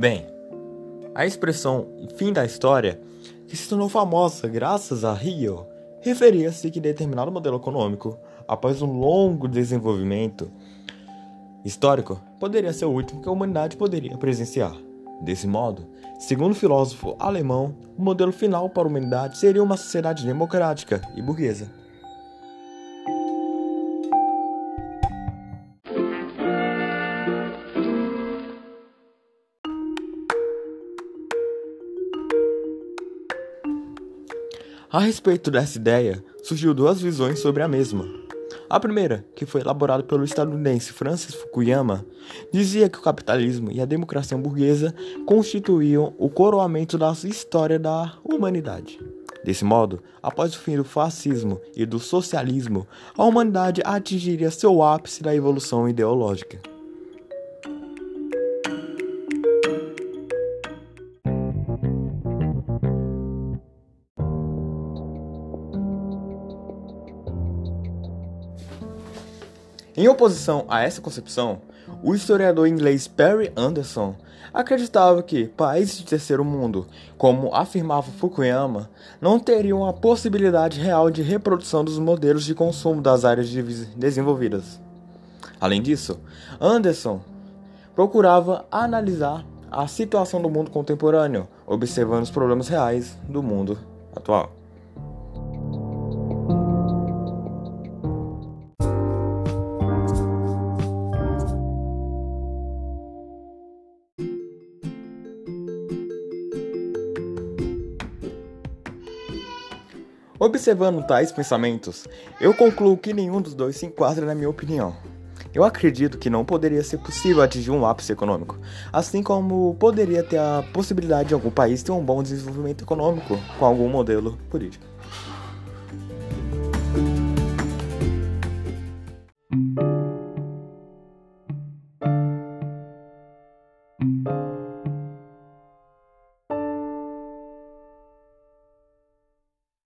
Bem, a expressão fim da história, que se tornou famosa graças a Rio, referia-se que determinado modelo econômico, após um longo desenvolvimento histórico, poderia ser o último que a humanidade poderia presenciar. Desse modo, segundo o filósofo alemão, o modelo final para a humanidade seria uma sociedade democrática e burguesa. A respeito dessa ideia, surgiu duas visões sobre a mesma. A primeira, que foi elaborada pelo estadunidense Francis Fukuyama, dizia que o capitalismo e a democracia burguesa constituíam o coroamento da história da humanidade. Desse modo, após o fim do fascismo e do socialismo, a humanidade atingiria seu ápice da evolução ideológica. Em oposição a essa concepção, o historiador inglês Perry Anderson acreditava que países de terceiro mundo, como afirmava Fukuyama, não teriam a possibilidade real de reprodução dos modelos de consumo das áreas desenvolvidas. Além disso, Anderson procurava analisar a situação do mundo contemporâneo, observando os problemas reais do mundo atual. Observando tais pensamentos, eu concluo que nenhum dos dois se enquadra na minha opinião. Eu acredito que não poderia ser possível atingir um ápice econômico, assim como poderia ter a possibilidade de algum país ter um bom desenvolvimento econômico com algum modelo político.